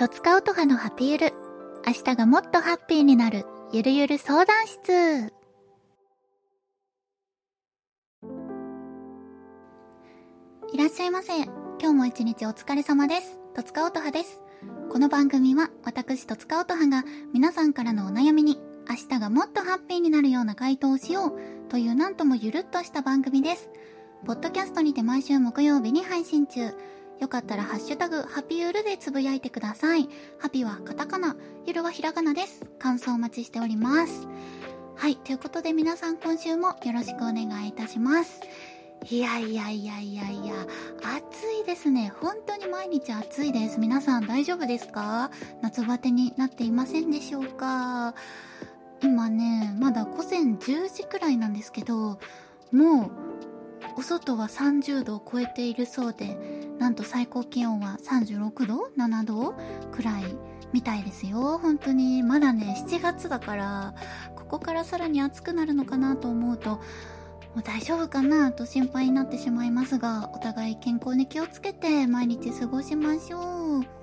とつかうとはのハピゆる。明日がもっとハッピーになる、ゆるゆる相談室。いらっしゃいませ。今日も一日お疲れ様です。とつかおとはです。この番組は、私とつかおとはが、皆さんからのお悩みに、明日がもっとハッピーになるような回答をしよう、というなんともゆるっとした番組です。ポッドキャストにて毎週木曜日に配信中。よかったらハッシュタグ、ハピユルでつぶやいてください。ハピはカタカナ、ゆるはひらがなです。感想お待ちしております。はい、ということで皆さん今週もよろしくお願いいたします。いやいやいやいやいや、暑いですね。本当に毎日暑いです。皆さん大丈夫ですか？夏バテになっていませんでしょうか？今ね、まだ午前10時くらいなんですけど、もう、お外は30度を超えているそうで、なんと最高気温は36度 ?7 度くらいみたいですよ。本当に。まだね、7月だから、ここからさらに暑くなるのかなと思うと、もう大丈夫かな？と心配になってしまいますが、お互い健康に気をつけて毎日過ごしましょう。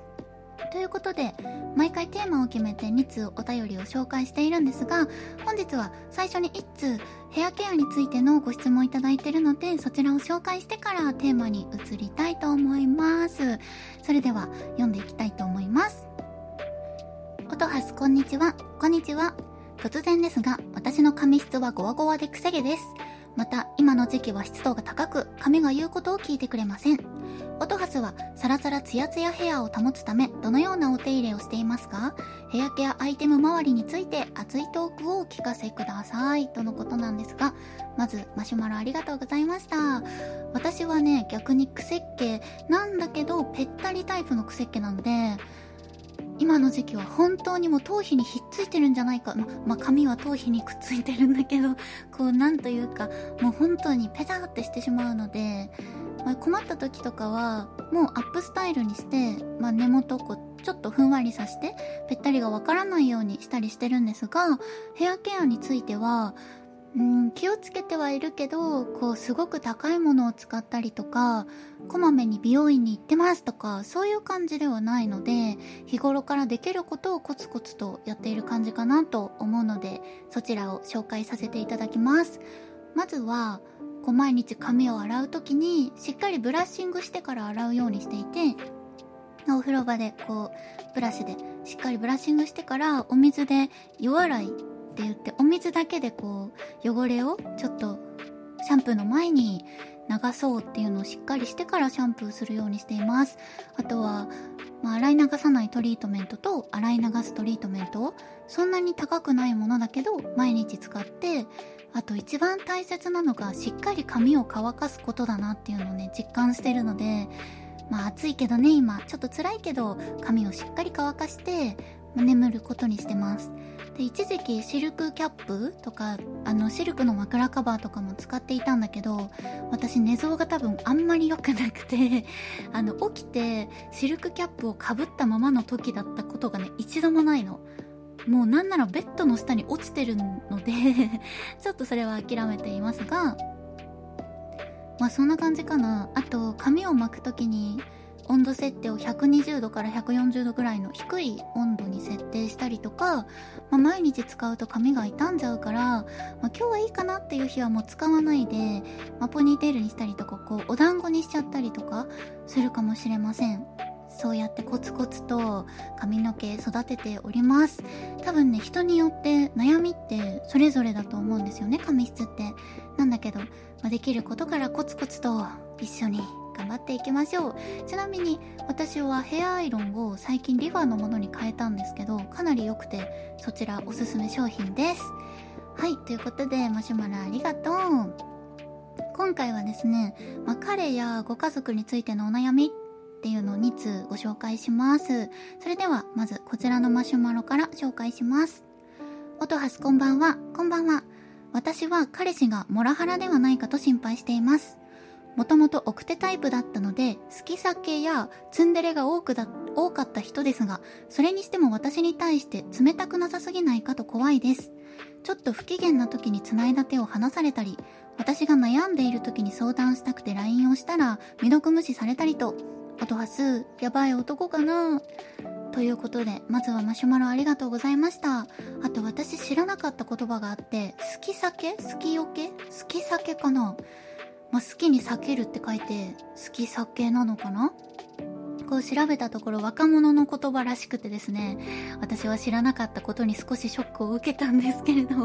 ということで、毎回テーマを決めて2通お便りを紹介しているんですが、本日は最初に1通、ヘアケアについてのご質問いただいているので、そちらを紹介してからテーマに移りたいと思います。それでは、読んでいきたいと思います。音ハス、こんにちは。こんにちは。突然ですが、私の髪質はゴワゴワでくせ毛です。また、今の時期は湿度が高く、髪が言うことを聞いてくれません。オトハスは、サラサラツヤツヤヘアを保つため、どのようなお手入れをしていますか？ヘアケアアイテム周りについて、熱いトークをお聞かせください。とのことなんですが、まず、マシュマロありがとうございました。私はね、逆に癖っ気なんだけど、ぺったりタイプの癖っ気なので、今の時期は本当にもう頭皮にひっついてるんじゃないか。ま、まあ、髪は頭皮にくっついてるんだけど、こう、なんというか、もう本当にペタってしてしまうので、まあ、困った時とかは、もうアップスタイルにして、まあ、根元をこう、ちょっとふんわりさして、ぺったりがわからないようにしたりしてるんですが、ヘアケアについては、うん、気をつけてはいるけど、こう、すごく高いものを使ったりとか、こまめに美容院に行ってますとか、そういう感じではないので、日頃からできることをコツコツとやっている感じかなと思うので、そちらを紹介させていただきます。まずは、こう毎日髪を洗う時に、しっかりブラッシングしてから洗うようにしていて、お風呂場でこう、ブラシでしっかりブラッシングしてから、お水で夜洗いって言ってお水だけでこう汚れをちょっとシャンプーの前に流そうっていうのをしっかりしてからシャンプーするようにしています。あとは、まあ、洗い流さないトリートメントと洗い流すトリートメントそんなに高くないものだけど毎日使ってあと一番大切なのがしっかり髪を乾かすことだなっていうのをね実感してるのでまあ暑いけどね今ちょっと辛いけど髪をしっかり乾かして眠ることにしてます。で一時期シルクキャップとかあのシルクの枕カバーとかも使っていたんだけど私寝相が多分あんまり良くなくて あの起きてシルクキャップをかぶったままの時だったことがね一度もないの。もうなんならベッドの下に落ちてるので ちょっとそれは諦めていますがまあそんな感じかな。あと髪を巻く時に温度設定を120度から140度ぐらいの低い温度に設定したりとか、まあ、毎日使うと髪が傷んじゃうから、まあ、今日はいいかなっていう日はもう使わないで、まあ、ポニーテールにしたりとかこうお団子にしちゃったりとかするかもしれません。そうやってコツコツと髪の毛育てております。多分ね人によって悩みってそれぞれだと思うんですよね髪質って。なんだけど、まあ、できることからコツコツと一緒に頑張っていきましょう。ちなみに私はヘアアイロンを最近リファのものに変えたんですけどかなり良くてそちらおすすめ商品です。はいということでマシュマロありがとう。今回はですね、まあ、彼やご家族についてのお悩みっていうのを2通ご紹介します。それではまずこちらのマシュマロから紹介します。音ハスこんばんは。こんばんは。私は彼氏がモラハラではないかと心配しています。もともと奥手タイプだったので、好き酒やツンデレが多くだ、多かった人ですが、それにしても私に対して冷たくなさすぎないかと怖いです。ちょっと不機嫌な時に繋いだ手を離されたり、私が悩んでいる時に相談したくて LINE をしたら、未読無視されたりと、あとはす、やばい男かな？ということで、まずはマシュマロありがとうございました。あと私知らなかった言葉があって、好き酒？好きよけ？好き酒かな？まあ、好きに避けるって書いて、好き酒なのかな？こう調べたところ若者の言葉らしくてですね、私は知らなかったことに少しショックを受けたんですけれど、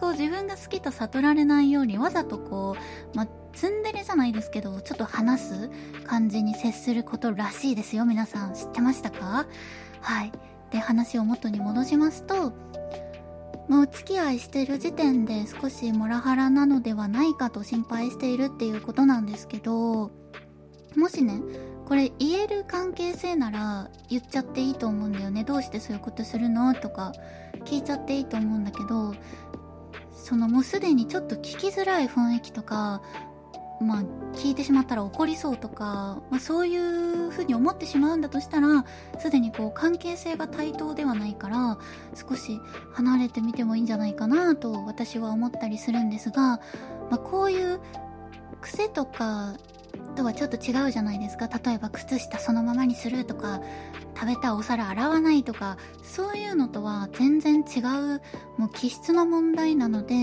こう自分が好きと悟られないようにわざとこう、まあ、ツンデレじゃないですけど、ちょっと話す感じに接することらしいですよ。皆さん知ってましたか？はい。で、話を元に戻しますと、もうお付き合いしてる時点で少しモラハラなのではないかと心配しているっていうことなんですけど、もしね、これ言える関係性なら言っちゃっていいと思うんだよね。どうしてそういうことするの？とか聞いちゃっていいと思うんだけど、そのもうすでにちょっと聞きづらい雰囲気とか、まあ、聞いてしまったら怒りそうとか、まあ、そういうふうに思ってしまうんだとしたら、すでにこう関係性が対等ではないから、少し離れてみてもいいんじゃないかなと私は思ったりするんですが、まあ、こういう癖とかとはちょっと違うじゃないですか。例えば靴下そのままにするとか、食べたお皿洗わないとか、そういうのとは全然違う、もう気質の問題なので、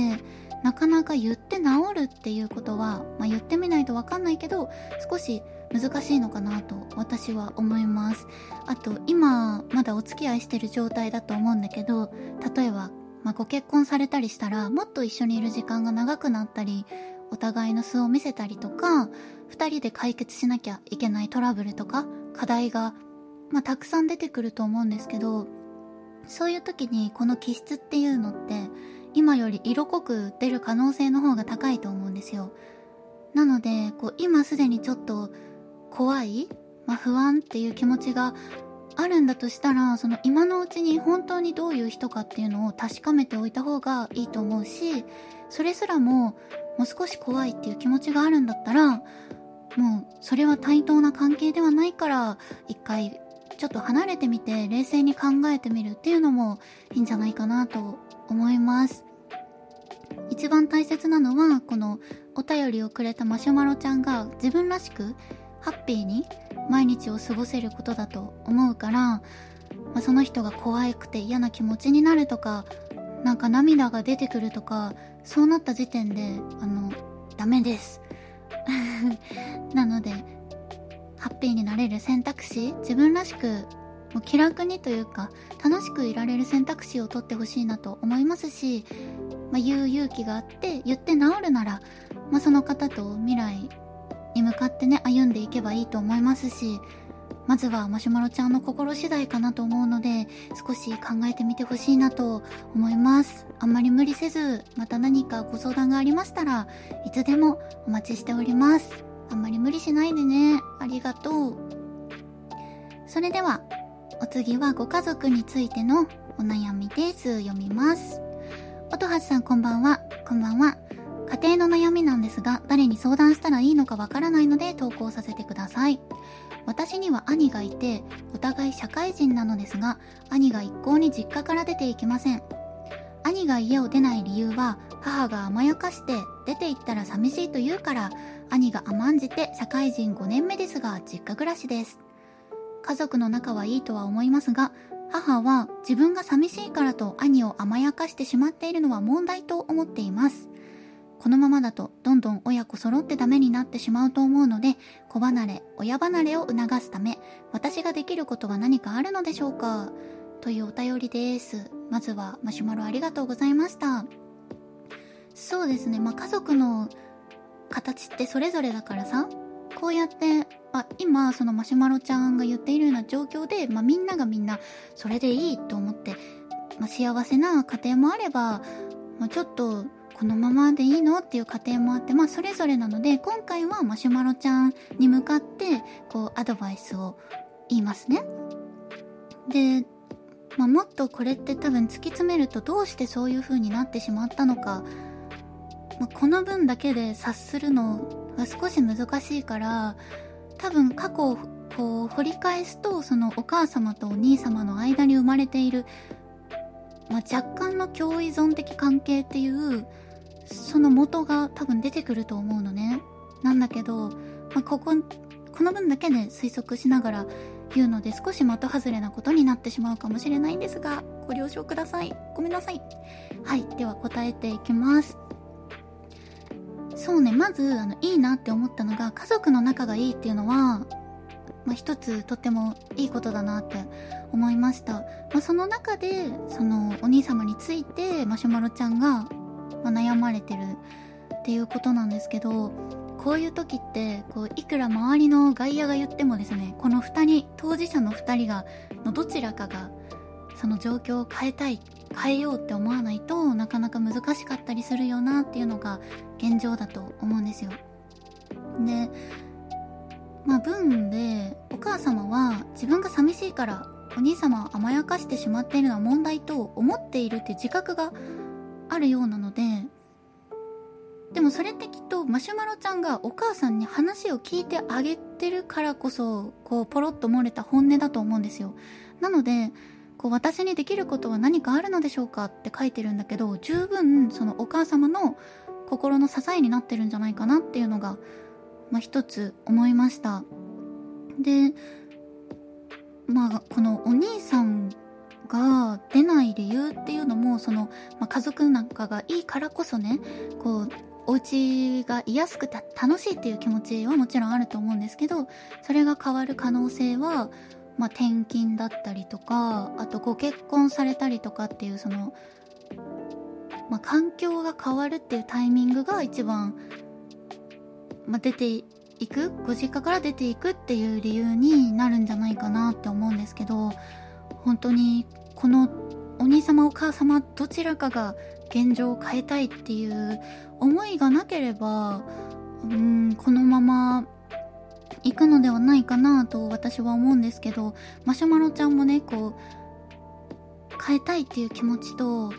なかなか言って治るっていうことは、まあ、言ってみないとわかんないけど、少し難しいのかなと私は思います。あと、今、まだお付き合いしてる状態だと思うんだけど、例えば、まあ、ご結婚されたりしたら、もっと一緒にいる時間が長くなったり、お互いの素を見せたりとか、二人で解決しなきゃいけないトラブルとか、課題が、まあ、たくさん出てくると思うんですけど、そういう時にこの気質っていうのって、今より色濃く出る可能性の方が高いと思うんですよ。なので、こう、今すでにちょっと怖い、まあ、不安っていう気持ちがあるんだとしたら、その今のうちに本当にどういう人かっていうのを確かめておいた方がいいと思うし、それすらも、もう少し怖いっていう気持ちがあるんだったら、もう、それは対等な関係ではないから、一回、ちょっと離れてみて、冷静に考えてみるっていうのもいいんじゃないかなと思います。一番大切なのは、このお便りをくれたマシュマロちゃんが自分らしくハッピーに毎日を過ごせることだと思うから、まあ、その人が怖くて嫌な気持ちになるとか、なんか涙が出てくるとか、そうなった時点で、あの、ダメです。なので、ハッピーになれる選択肢、自分らしくもう気楽にというか、楽しくいられる選択肢を取ってほしいなと思いますし、まあ、言う勇気があって言って治るなら、まあ、その方と未来に向かってね、歩んでいけばいいと思いますし、まずはマシュマロちゃんの心次第かなと思うので、少し考えてみてほしいなと思います。あんまり無理せず、また何かご相談がありましたらいつでもお待ちしております。あんまり無理しないでね。ありがとう。それでは、お次はご家族についてのお悩みです。読みます。音橋さんこんばんは。こんばんは。家庭の悩みなんですが、誰に相談したらいいのかわからないので投稿させてください。私には兄がいて、お互い社会人なのですが、兄が一向に実家から出ていきません。兄が家を出ない理由は、母が甘やかして出て行ったら寂しいと言うから、兄が甘んじて社会人5年目ですが、実家暮らしです。家族の仲はいいとは思いますが、母は自分が寂しいからと兄を甘やかしてしまっているのは問題と思っています。このままだとどんどん親子揃ってダメになってしまうと思うので、子離れ、親離れを促すため、私ができることは何かあるのでしょうか？というお便りです。まずはマシュマロありがとうございました。そうですね、まあ、家族の形ってそれぞれだからさ、こうやってあ今そのマシュマロちゃんが言っているような状況で、まあ、みんながみんなそれでいいと思って、まあ、幸せな家庭もあれば、まあ、ちょっとこのままでいいの？っていう家庭もあって、まあ、それぞれなので今回はマシュマロちゃんに向かってこうアドバイスを言いますね。で、まあ、もっとこれって多分突き詰めるとどうしてそういう風になってしまったのか、まあ、この分だけで察するのが少し難しいから多分過去をこう掘り返すとそのお母様とお兄様の間に生まれている、まあ、若干の共依存的関係っていうその元が多分出てくると思うのねなんだけど、まあ、こここの分だけで推測しながらいうので少し的外れなことになってしまうかもしれないんですが、ご了承ください。ごめんなさい。はい、では答えていきます。そうね、まず、あの、いいなって思ったのが、家族の仲がいいっていうのは、まあ、一つとってもいいことだなって思いました。まあ、その中で、その、お兄様について、マシュマロちゃんが、まあ、悩まれてるっていうことなんですけど、こういう時って、こう、いくら周りの外野が言ってもですね、この二人、当事者の二人が、のどちらかが、その状況を変えたい、変えようって思わないとなかなか難しかったりするよなっていうのが現状だと思うんですよ。で、まあ文でお母様は自分が寂しいからお兄様を甘やかしてしまっているのは問題と思っているって自覚があるようなのででもそれってきっとマシュマロちゃんがお母さんに話を聞いてあげてるからこそこうポロッと漏れた本音だと思うんですよ。なのでこう私にできることは何かあるのでしょうかって書いてるんだけど十分そのお母様の心の支えになってるんじゃないかなっていうのが、まあ、一つ思いました。でまあこのお兄さんが出ない理由っていうのもその、まあ、家族仲がいいからこそねこうお家が居やすくて楽しいっていう気持ちはもちろんあると思うんですけどそれが変わる可能性はまあ、転勤だったりとかあとご結婚されたりとかっていうその、まあ、環境が変わるっていうタイミングが一番、まあ、出ていくご実家から出ていくっていう理由になるんじゃないかなって思うんですけど本当にこのお兄様お母様どちらかが現状を変えたいっていう思いがなければうんこのまま行くのではないかなと私は思うんですけどマシュマロちゃんもねこう変えたいっていう気持ちと、ま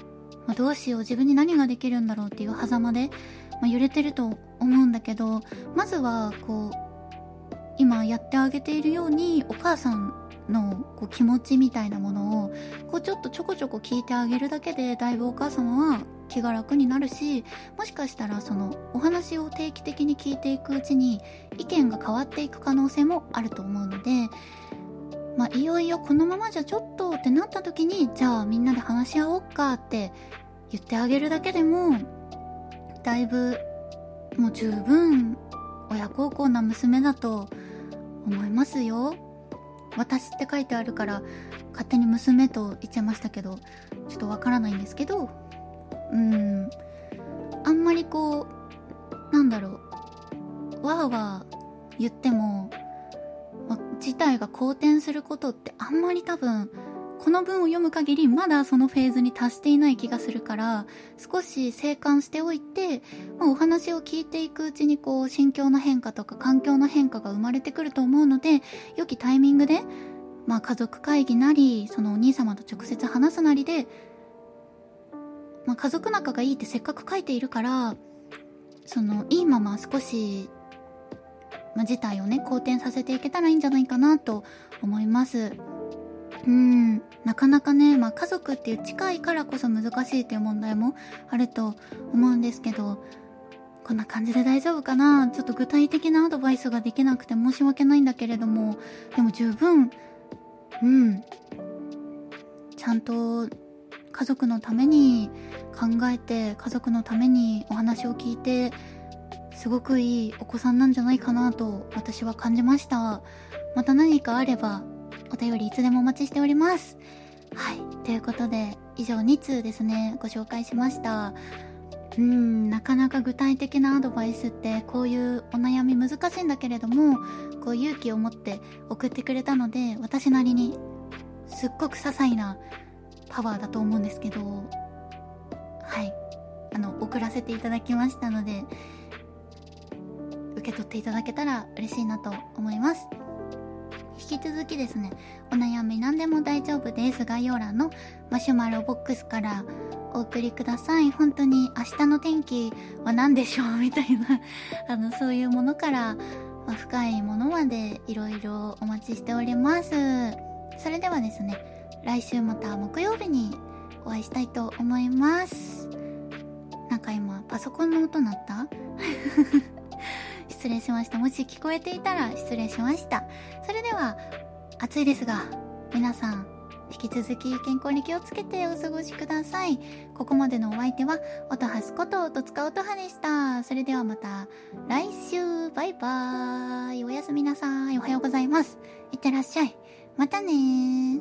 あ、どうしよう自分に何ができるんだろうっていう狭間で、まあ、揺れてると思うんだけどまずはこう今やってあげているようにお母さんのこう気持ちみたいなものをこうちょっとちょこちょこ聞いてあげるだけでだいぶお母様は気が楽になるしもしかしたらそのお話を定期的に聞いていくうちに意見が変わっていく可能性もあると思うのでまあいよいよこのままじゃちょっとってなった時にじゃあみんなで話し合おうかって言ってあげるだけでもだいぶもう十分親孝行な娘だと思いますよ。私って書いてあるから勝手に娘と言っちゃいましたけどちょっとわからないんですけどうん。あんまりこうなんだろう。わーわー言っても、ま、事態が好転することってあんまり多分この文を読む限りまだそのフェーズに達していない気がするから少し静観しておいて、まあ、お話を聞いていくうちにこう心境の変化とか環境の変化が生まれてくると思うので良きタイミングで、まあ、家族会議なりそのお兄様と直接話すなりで、まあ、家族仲がいいってせっかく書いているからそのいいまま少しまあ、事態をね好転させていけたらいいんじゃないかなと思います。うん、なかなかね、まあ、家族っていう近いからこそ難しいっていう問題もあると思うんですけど、こんな感じで大丈夫かな？ちょっと具体的なアドバイスができなくて申し訳ないんだけれども、でも十分、うん、ちゃんと家族のために考えて、家族のためにお話を聞いて、すごくいいお子さんなんじゃないかなと私は感じました。また何かあればお便りいつでもお待ちしております。はい。ということで、以上2通ですね、ご紹介しました。うーん、なかなか具体的なアドバイスってこういうお悩み難しいんだけれども、こう勇気を持って送ってくれたので、私なりにすっごく些細なパワーだと思うんですけど、はい。あの、送らせていただきましたので、受け取っていただけたら嬉しいなと思います。引き続きですね、お悩み何でも大丈夫です。概要欄のマシュマロボックスからお送りください。本当に明日の天気は何でしょうみたいな あの、そういうものから、ま、深いものまでいろいろお待ちしております。それではですね、来週また木曜日にお会いしたいと思います。なんか今、パソコンの音鳴った？失礼しました。もし聞こえていたら失礼しました。それでは、暑いですが、皆さん、引き続き健康に気をつけてお過ごしください。ここまでのお相手は、音はすこと音使う音はでした。それではまた来週、バイバーイ。おやすみなさい。おはようございます。いってらっしゃい。またね。